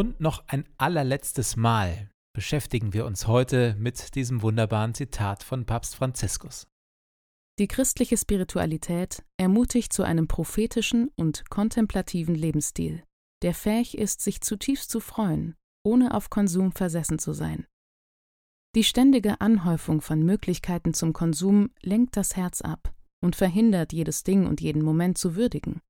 Und noch ein allerletztes Mal beschäftigen wir uns heute mit diesem wunderbaren Zitat von Papst Franziskus. Die christliche Spiritualität ermutigt zu einem prophetischen und kontemplativen Lebensstil, der fähig ist, sich zutiefst zu freuen, ohne auf Konsum versessen zu sein. Die ständige Anhäufung von Möglichkeiten zum Konsum lenkt das Herz ab und verhindert, jedes Ding und jeden Moment zu würdigen.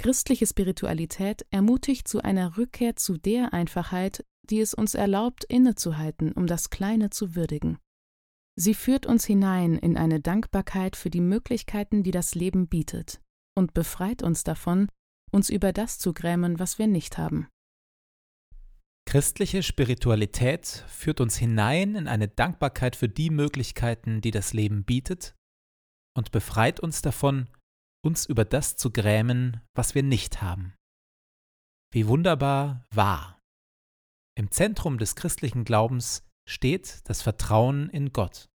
Christliche Spiritualität ermutigt zu einer Rückkehr zu der Einfachheit, die es uns erlaubt, innezuhalten, um das Kleine zu würdigen. Sie führt uns hinein in eine Dankbarkeit für die Möglichkeiten, die das Leben bietet, und befreit uns davon, uns über das zu grämen, was wir nicht haben. Christliche Spiritualität führt uns hinein in eine Dankbarkeit für die Möglichkeiten, die das Leben bietet, und befreit uns davon, uns über das zu grämen, was wir nicht haben. Wie wunderbar wahr. Im Zentrum des christlichen Glaubens steht das Vertrauen in Gott.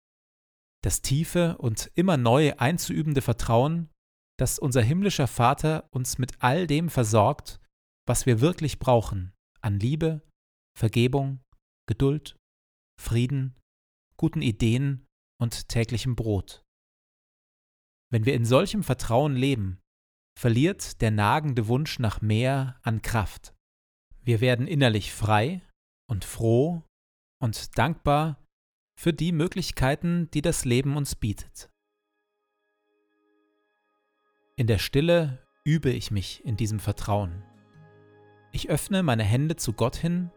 Das tiefe und immer neu einzuübende Vertrauen, dass unser himmlischer Vater uns mit all dem versorgt, was wir wirklich brauchen an Liebe, Vergebung, Geduld, Frieden, guten Ideen und täglichem Brot. Wenn wir in solchem Vertrauen leben, verliert der nagende Wunsch nach mehr an Kraft. Wir werden innerlich frei und froh und dankbar für die Möglichkeiten, die das Leben uns bietet. In der Stille übe ich mich in diesem Vertrauen. Ich öffne meine Hände zu Gott hin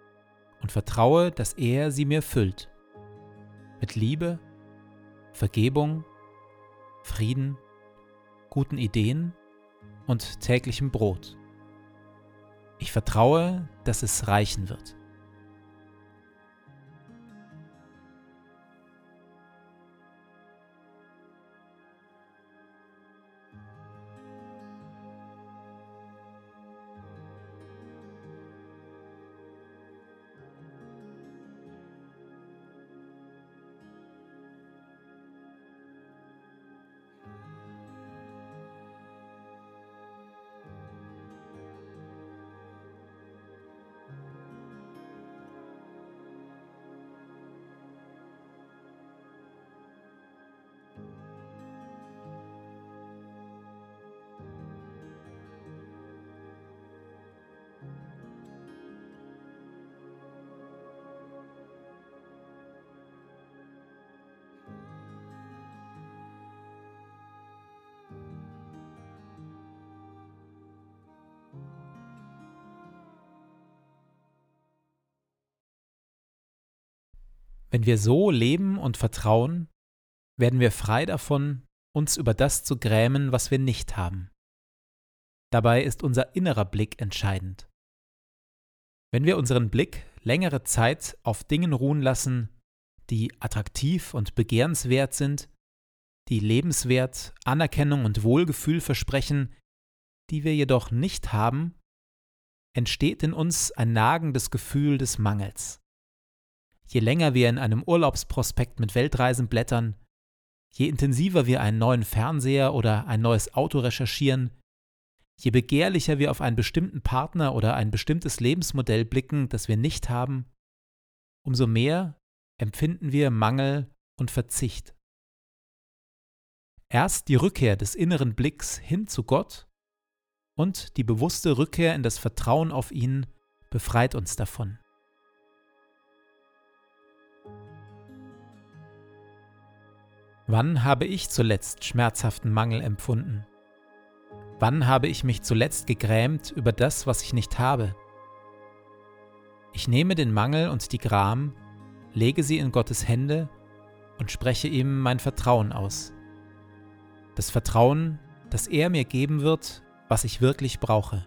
und vertraue, dass er sie mir füllt. mit Liebe, Vergebung, Frieden, guten Ideen und täglichem Brot. Ich vertraue, dass es reichen wird. Wenn wir so leben und vertrauen, werden wir frei davon, uns über das zu grämen, was wir nicht haben. Dabei ist unser innerer Blick entscheidend. Wenn wir unseren Blick längere Zeit auf Dingen ruhen lassen, die attraktiv und begehrenswert sind, die lebenswert, Anerkennung und Wohlgefühl versprechen, die wir jedoch nicht haben, entsteht in uns ein nagendes Gefühl des Mangels. Je länger wir in einem Urlaubsprospekt mit Weltreisen blättern, je intensiver wir einen neuen Fernseher oder ein neues Auto recherchieren, je begehrlicher wir auf einen bestimmten Partner oder ein bestimmtes Lebensmodell blicken, das wir nicht haben, umso mehr empfinden wir Mangel und Verzicht. Erst die Rückkehr des inneren Blicks hin zu Gott und die bewusste Rückkehr in das Vertrauen auf ihn befreit uns davon. Wann habe ich zuletzt schmerzhaften Mangel empfunden? Wann habe ich mich zuletzt gegrämt über das, was ich nicht habe? Ich nehme den Mangel und die Gram, lege sie in Gottes Hände und spreche ihm mein Vertrauen aus. Das Vertrauen, dass er mir geben wird, was ich wirklich brauche.